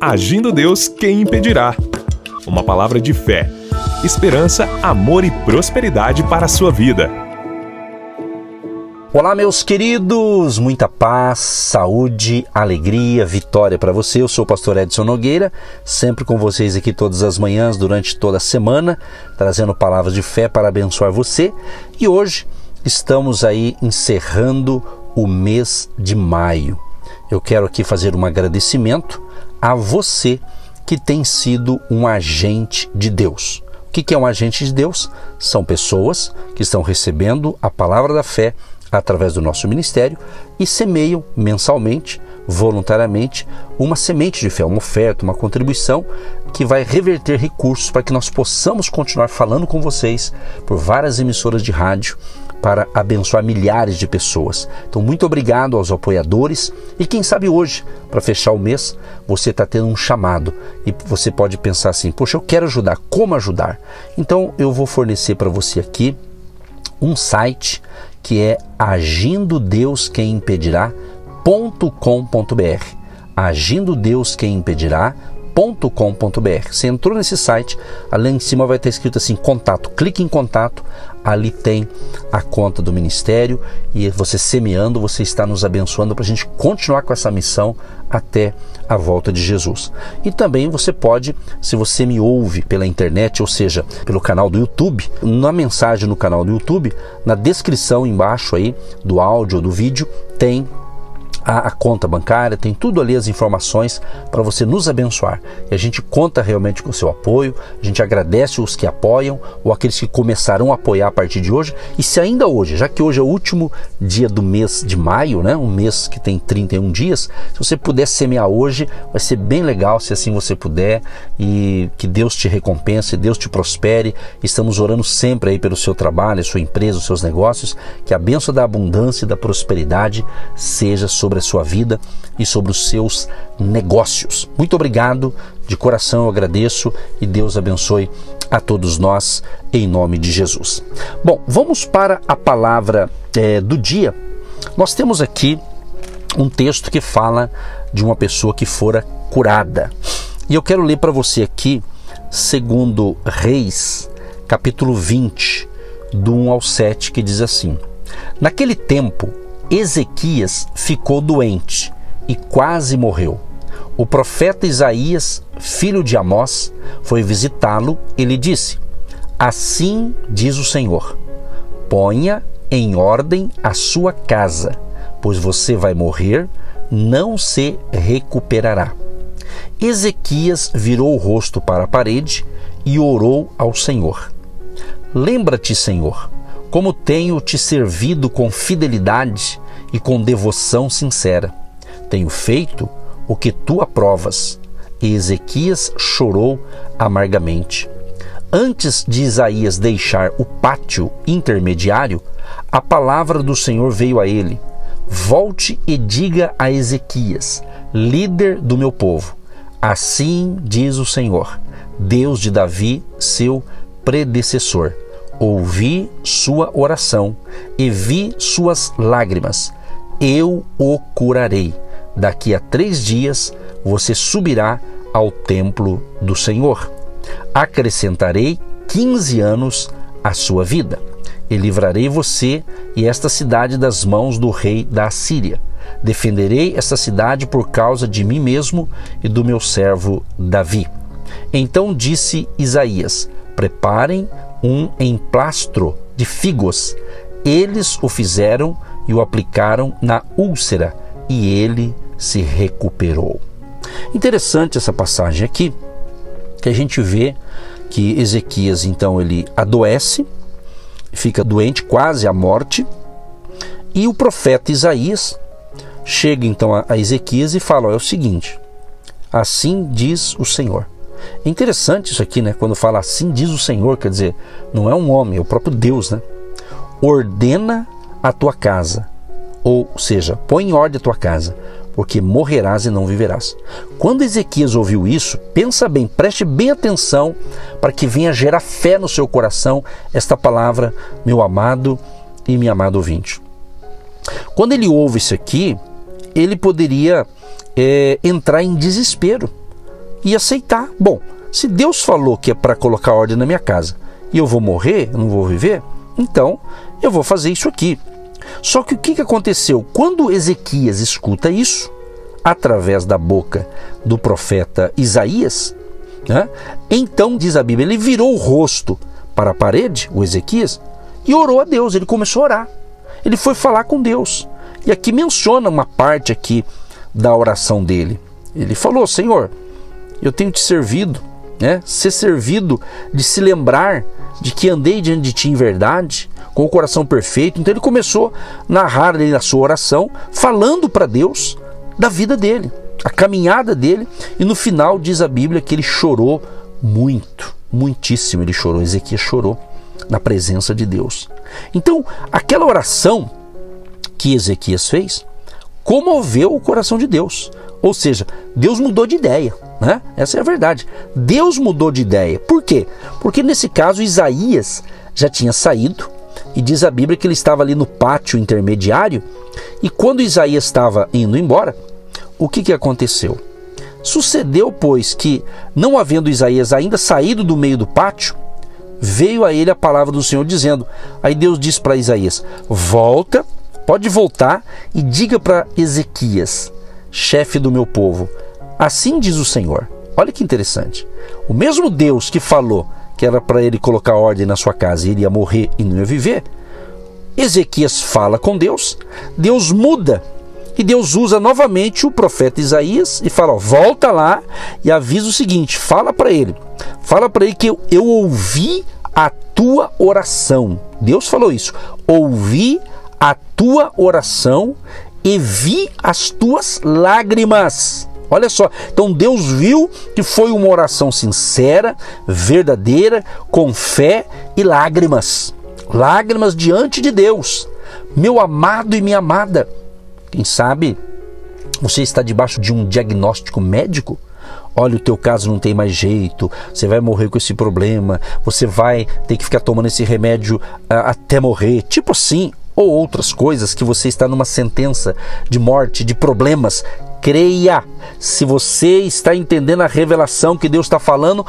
Agindo Deus, quem impedirá? Uma palavra de fé, esperança, amor e prosperidade para a sua vida. Olá, meus queridos, muita paz, saúde, alegria, vitória para você. Eu sou o pastor Edson Nogueira, sempre com vocês aqui todas as manhãs, durante toda a semana, trazendo palavras de fé para abençoar você. E hoje estamos aí encerrando o mês de maio eu quero aqui fazer um agradecimento a você que tem sido um agente de Deus. O que é um agente de Deus? São pessoas que estão recebendo a palavra da fé através do nosso ministério e semeiam mensalmente, voluntariamente, uma semente de fé, uma oferta, uma contribuição que vai reverter recursos para que nós possamos continuar falando com vocês por várias emissoras de rádio para abençoar milhares de pessoas. Então, muito obrigado aos apoiadores e quem sabe hoje, para fechar o mês, você está tendo um chamado e você pode pensar assim: poxa, eu quero ajudar, como ajudar? Então, eu vou fornecer para você aqui um site que é agindo Deus quem. Agindo Deus quem. Você entrou nesse site, ali em cima vai estar escrito assim: contato. Clique em contato, ali tem a conta do ministério e você semeando, você está nos abençoando para a gente continuar com essa missão até a volta de Jesus. E também você pode, se você me ouve pela internet, ou seja, pelo canal do YouTube, na mensagem no canal do YouTube, na descrição embaixo aí do áudio ou do vídeo, tem a, a conta bancária, tem tudo ali as informações para você nos abençoar. E a gente conta realmente com o seu apoio, a gente agradece os que apoiam ou aqueles que começarão a apoiar a partir de hoje. E se ainda hoje, já que hoje é o último dia do mês de maio, né, um mês que tem 31 dias, se você puder semear hoje, vai ser bem legal se assim você puder e que Deus te recompense, Deus te prospere. Estamos orando sempre aí pelo seu trabalho, sua empresa, os seus negócios, que a bênção da abundância e da prosperidade seja sobre sobre a sua vida e sobre os seus negócios. Muito obrigado, de coração eu agradeço e Deus abençoe a todos nós em nome de Jesus. Bom, vamos para a palavra é, do dia. Nós temos aqui um texto que fala de uma pessoa que fora curada. E eu quero ler para você aqui, segundo Reis, capítulo 20, do 1 ao 7, que diz assim: Naquele tempo, Ezequias ficou doente e quase morreu. O profeta Isaías, filho de Amós, foi visitá-lo e lhe disse: Assim diz o Senhor: Ponha em ordem a sua casa, pois você vai morrer, não se recuperará. Ezequias virou o rosto para a parede e orou ao Senhor: Lembra-te, Senhor, como tenho te servido com fidelidade e com devoção sincera. Tenho feito o que tu aprovas. E Ezequias chorou amargamente. Antes de Isaías deixar o pátio intermediário, a palavra do Senhor veio a ele: Volte e diga a Ezequias, líder do meu povo: Assim diz o Senhor, Deus de Davi, seu predecessor ouvi sua oração e vi suas lágrimas. Eu o curarei. Daqui a três dias você subirá ao templo do Senhor. Acrescentarei quinze anos à sua vida e livrarei você e esta cidade das mãos do rei da Assíria. Defenderei esta cidade por causa de mim mesmo e do meu servo Davi. Então disse Isaías: Preparem um emplastro de figos. Eles o fizeram e o aplicaram na úlcera e ele se recuperou. Interessante essa passagem aqui, que a gente vê que Ezequias então ele adoece, fica doente quase à morte, e o profeta Isaías chega então a Ezequias e fala: é o seguinte, assim diz o Senhor é interessante isso aqui, né? Quando fala assim diz o Senhor, quer dizer, não é um homem, é o próprio Deus, né? Ordena a tua casa, ou seja, põe em ordem a tua casa, porque morrerás e não viverás. Quando Ezequias ouviu isso, pensa bem, preste bem atenção para que venha gerar fé no seu coração esta palavra, meu amado e minha amada ouvinte. Quando ele ouve isso aqui, ele poderia é, entrar em desespero e aceitar. Bom, se Deus falou que é para colocar ordem na minha casa e eu vou morrer, eu não vou viver, então eu vou fazer isso aqui. Só que o que aconteceu? Quando Ezequias escuta isso, através da boca do profeta Isaías, né? então, diz a Bíblia, ele virou o rosto para a parede, o Ezequias, e orou a Deus. Ele começou a orar. Ele foi falar com Deus. E aqui menciona uma parte aqui da oração dele. Ele falou: Senhor, eu tenho te servido, né? Ser servido de se lembrar de que andei diante de ti em verdade, com o coração perfeito. Então ele começou a narrar ali na sua oração, falando para Deus da vida dele, a caminhada dele, e no final diz a Bíblia que ele chorou muito, muitíssimo ele chorou, Ezequias chorou na presença de Deus. Então, aquela oração que Ezequias fez comoveu o coração de Deus. Ou seja, Deus mudou de ideia, né? Essa é a verdade. Deus mudou de ideia. Por quê? Porque nesse caso Isaías já tinha saído, e diz a Bíblia que ele estava ali no pátio intermediário. E quando Isaías estava indo embora, o que, que aconteceu? Sucedeu, pois, que, não havendo Isaías ainda saído do meio do pátio, veio a ele a palavra do Senhor dizendo: Aí Deus disse para Isaías: Volta, pode voltar e diga para Ezequias, chefe do meu povo, assim diz o Senhor. Olha que interessante. O mesmo Deus que falou que era para ele colocar ordem na sua casa e ele ia morrer e não ia viver. Ezequias fala com Deus, Deus muda e Deus usa novamente o profeta Isaías e fala: ó, volta lá e avisa o seguinte: fala para ele, fala para ele que eu, eu ouvi a tua oração. Deus falou isso: ouvi a tua oração e vi as tuas lágrimas. Olha só, então Deus viu que foi uma oração sincera, verdadeira, com fé e lágrimas. Lágrimas diante de Deus. Meu amado e minha amada, quem sabe você está debaixo de um diagnóstico médico? Olha, o teu caso não tem mais jeito, você vai morrer com esse problema, você vai ter que ficar tomando esse remédio uh, até morrer. Tipo assim, ou outras coisas que você está numa sentença de morte, de problemas creia. Se você está entendendo a revelação que Deus está falando,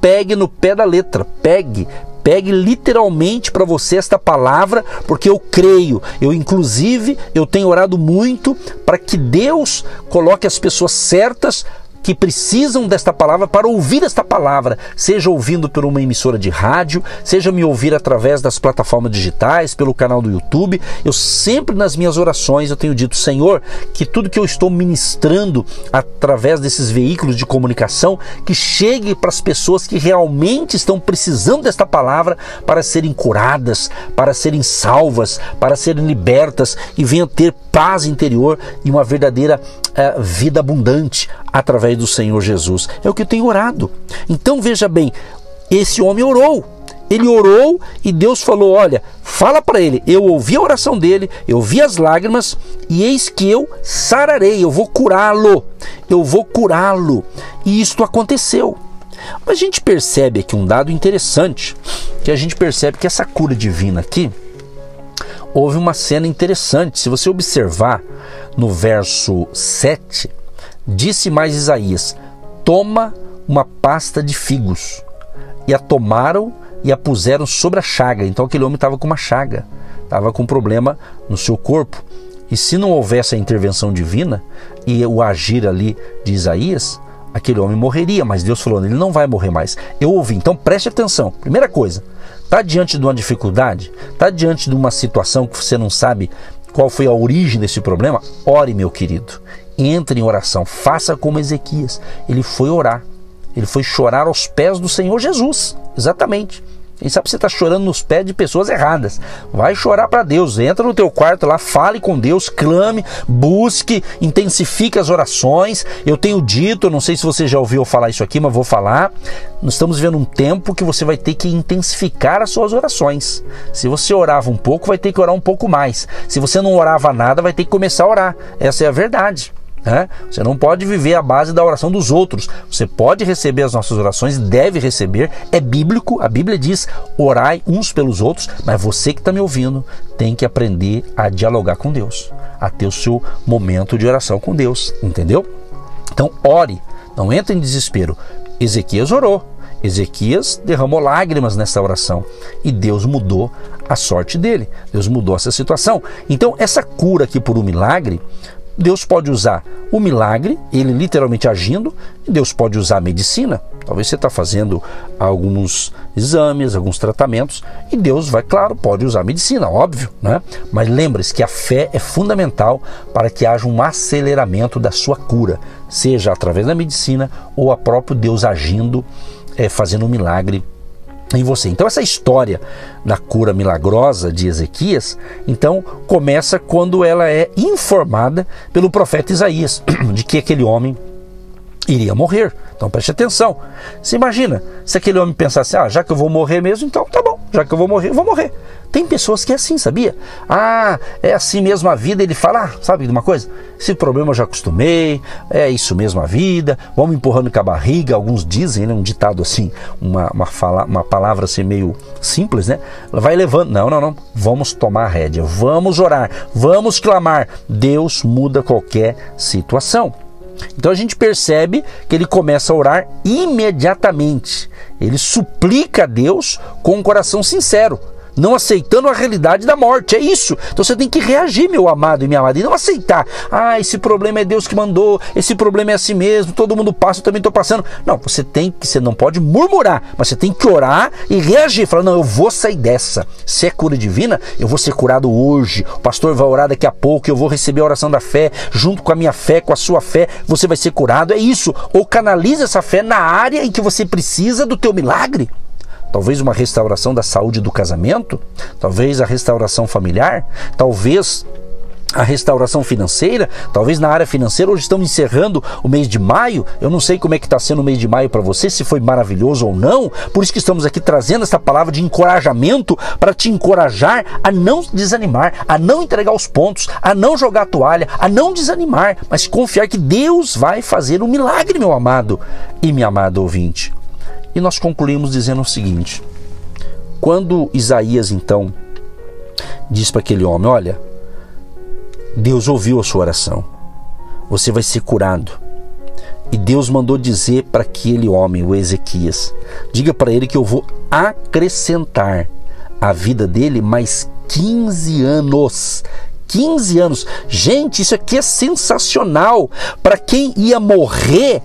pegue no pé da letra, pegue, pegue literalmente para você esta palavra, porque eu creio. Eu inclusive eu tenho orado muito para que Deus coloque as pessoas certas que precisam desta palavra para ouvir esta palavra, seja ouvindo por uma emissora de rádio, seja me ouvir através das plataformas digitais, pelo canal do YouTube. Eu sempre nas minhas orações eu tenho dito, Senhor, que tudo que eu estou ministrando através desses veículos de comunicação que chegue para as pessoas que realmente estão precisando desta palavra para serem curadas, para serem salvas, para serem libertas e venham ter paz interior e uma verdadeira uh, vida abundante através do Senhor Jesus. É o que eu tenho orado. Então veja bem, esse homem orou. Ele orou e Deus falou: Olha, fala para ele. Eu ouvi a oração dele, eu vi as lágrimas e eis que eu sararei, eu vou curá-lo. Eu vou curá-lo. E isto aconteceu. Mas a gente percebe aqui um dado interessante, que a gente percebe que essa cura divina aqui houve uma cena interessante. Se você observar no verso 7, Disse mais Isaías: Toma uma pasta de figos. E a tomaram e a puseram sobre a chaga. Então aquele homem estava com uma chaga, estava com um problema no seu corpo. E se não houvesse a intervenção divina e o agir ali de Isaías, aquele homem morreria. Mas Deus falou: ele não vai morrer mais. Eu ouvi. Então preste atenção. Primeira coisa, está diante de uma dificuldade, está diante de uma situação que você não sabe qual foi a origem desse problema? Ore, meu querido entre em oração, faça como Ezequias. Ele foi orar, ele foi chorar aos pés do Senhor Jesus, exatamente. Quem sabe você está chorando nos pés de pessoas erradas. Vai chorar para Deus. Entra no teu quarto lá, fale com Deus, clame, busque, intensifique as orações. Eu tenho dito, não sei se você já ouviu falar isso aqui, mas vou falar. Nós estamos vendo um tempo que você vai ter que intensificar as suas orações. Se você orava um pouco, vai ter que orar um pouco mais. Se você não orava nada, vai ter que começar a orar. Essa é a verdade. Né? Você não pode viver à base da oração dos outros. Você pode receber as nossas orações, deve receber. É bíblico, a Bíblia diz: orai uns pelos outros, mas você que está me ouvindo tem que aprender a dialogar com Deus, a ter o seu momento de oração com Deus, entendeu? Então, ore. não entra em desespero. Ezequias orou. Ezequias derramou lágrimas nessa oração e Deus mudou a sorte dele. Deus mudou essa situação. Então, essa cura aqui por um milagre Deus pode usar o milagre, ele literalmente agindo, Deus pode usar a medicina. Talvez você está fazendo alguns exames, alguns tratamentos, e Deus vai, claro, pode usar a medicina, óbvio, né? Mas lembre-se que a fé é fundamental para que haja um aceleramento da sua cura, seja através da medicina ou a próprio Deus agindo, é, fazendo um milagre em você. Então essa história da cura milagrosa de Ezequias, então começa quando ela é informada pelo profeta Isaías de que aquele homem iria morrer. Então preste atenção. Você imagina se aquele homem pensasse, ah, já que eu vou morrer mesmo, então tá bom, já que eu vou morrer, eu vou morrer. Tem pessoas que é assim, sabia? Ah, é assim mesmo a vida. Ele fala, ah, sabe de uma coisa? Esse problema eu já acostumei, é isso mesmo a vida, vamos empurrando com a barriga. Alguns dizem, né, um ditado assim, uma, uma, fala, uma palavra assim meio simples, né? Vai levando. Não, não, não. Vamos tomar rédea, vamos orar, vamos clamar. Deus muda qualquer situação. Então a gente percebe que ele começa a orar imediatamente. Ele suplica a Deus com um coração sincero não aceitando a realidade da morte. É isso. Então você tem que reagir, meu amado e minha amada, e não aceitar. Ah, esse problema é Deus que mandou, esse problema é assim mesmo, todo mundo passa, eu também estou passando. Não, você tem que, você não pode murmurar, mas você tem que orar e reagir. Falar, não, eu vou sair dessa. Se é cura divina, eu vou ser curado hoje. O pastor vai orar daqui a pouco, eu vou receber a oração da fé, junto com a minha fé, com a sua fé, você vai ser curado. É isso. Ou canaliza essa fé na área em que você precisa do teu milagre talvez uma restauração da saúde do casamento, talvez a restauração familiar, talvez a restauração financeira, talvez na área financeira, hoje estamos encerrando o mês de maio. Eu não sei como é que está sendo o mês de maio para você, se foi maravilhoso ou não. Por isso que estamos aqui trazendo essa palavra de encorajamento para te encorajar a não desanimar, a não entregar os pontos, a não jogar a toalha, a não desanimar, mas confiar que Deus vai fazer um milagre, meu amado e minha amada ouvinte. E nós concluímos dizendo o seguinte: quando Isaías então diz para aquele homem: Olha, Deus ouviu a sua oração, você vai ser curado. E Deus mandou dizer para aquele homem, o Ezequias: Diga para ele que eu vou acrescentar a vida dele mais 15 anos. 15 anos. Gente, isso aqui é sensacional. Para quem ia morrer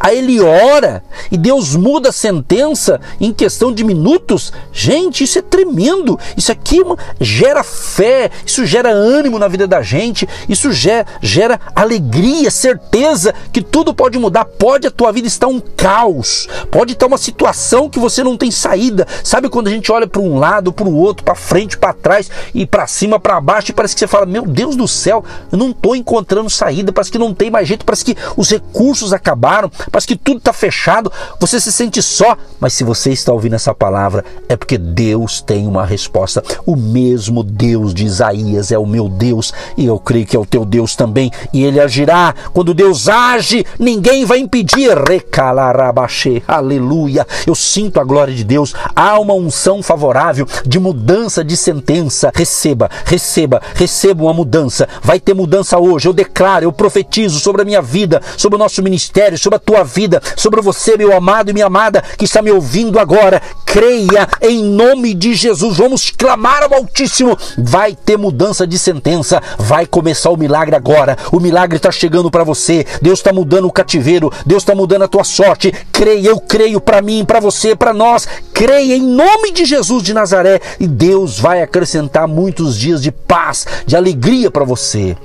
Aí ele ora e Deus muda a sentença em questão de minutos. Gente, isso é tremendo. Isso aqui gera fé, isso gera ânimo na vida da gente, isso gera, gera alegria, certeza que tudo pode mudar. Pode a tua vida estar um caos, pode estar uma situação que você não tem saída. Sabe quando a gente olha para um lado, para o outro, para frente, para trás e para cima, para baixo e parece que você fala: Meu Deus do céu, eu não estou encontrando saída, parece que não tem mais jeito, parece que os recursos acabaram parece que tudo está fechado, você se sente só. Mas se você está ouvindo essa palavra, é porque Deus tem uma resposta. O mesmo Deus de Isaías é o meu Deus e eu creio que é o teu Deus também. E ele agirá. Quando Deus age, ninguém vai impedir. Recalarabaxê, aleluia. Eu sinto a glória de Deus. Há uma unção favorável de mudança de sentença. Receba, receba, receba uma mudança. Vai ter mudança hoje. Eu declaro, eu profetizo sobre a minha vida, sobre o nosso ministério, sobre a tua tua vida, sobre você, meu amado e minha amada, que está me ouvindo agora. Creia em nome de Jesus. Vamos clamar ao Altíssimo. Vai ter mudança de sentença. Vai começar o milagre agora. O milagre está chegando para você. Deus está mudando o cativeiro. Deus está mudando a tua sorte. Creia, eu creio para mim, para você, para nós. Creia em nome de Jesus de Nazaré e Deus vai acrescentar muitos dias de paz, de alegria para você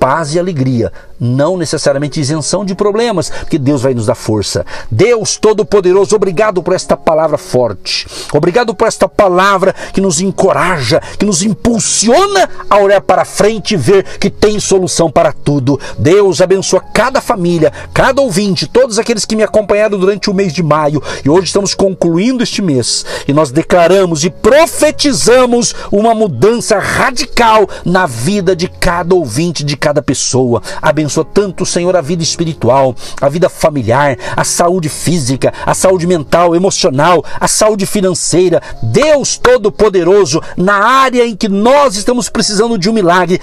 paz e alegria não necessariamente isenção de problemas, porque Deus vai nos dar força. Deus Todo-Poderoso, obrigado por esta palavra forte. Obrigado por esta palavra que nos encoraja, que nos impulsiona a olhar para frente e ver que tem solução para tudo. Deus abençoa cada família, cada ouvinte, todos aqueles que me acompanharam durante o mês de maio. E hoje estamos concluindo este mês e nós declaramos e profetizamos uma mudança radical na vida de cada ouvinte, de cada cada pessoa. Abençoa tanto, Senhor, a vida espiritual, a vida familiar, a saúde física, a saúde mental, emocional, a saúde financeira. Deus Todo-Poderoso, na área em que nós estamos precisando de um milagre,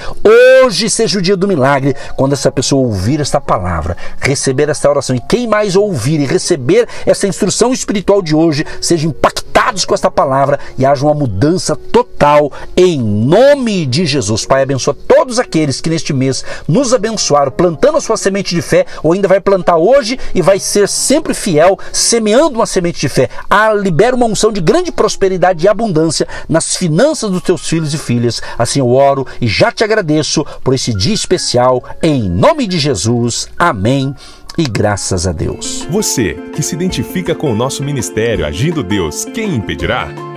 hoje seja o dia do milagre. Quando essa pessoa ouvir esta palavra, receber esta oração e quem mais ouvir e receber essa instrução espiritual de hoje, seja impactados com esta palavra e haja uma mudança total em nome de Jesus. Pai, abençoa todos aqueles que neste mês nos abençoaram, plantando a sua semente de fé, ou ainda vai plantar hoje e vai ser sempre fiel, semeando uma semente de fé. Ah, libera uma unção de grande prosperidade e abundância nas finanças dos teus filhos e filhas. Assim eu oro e já te agradeço por esse dia especial, em nome de Jesus. Amém e graças a Deus. Você que se identifica com o nosso ministério Agindo Deus, quem impedirá?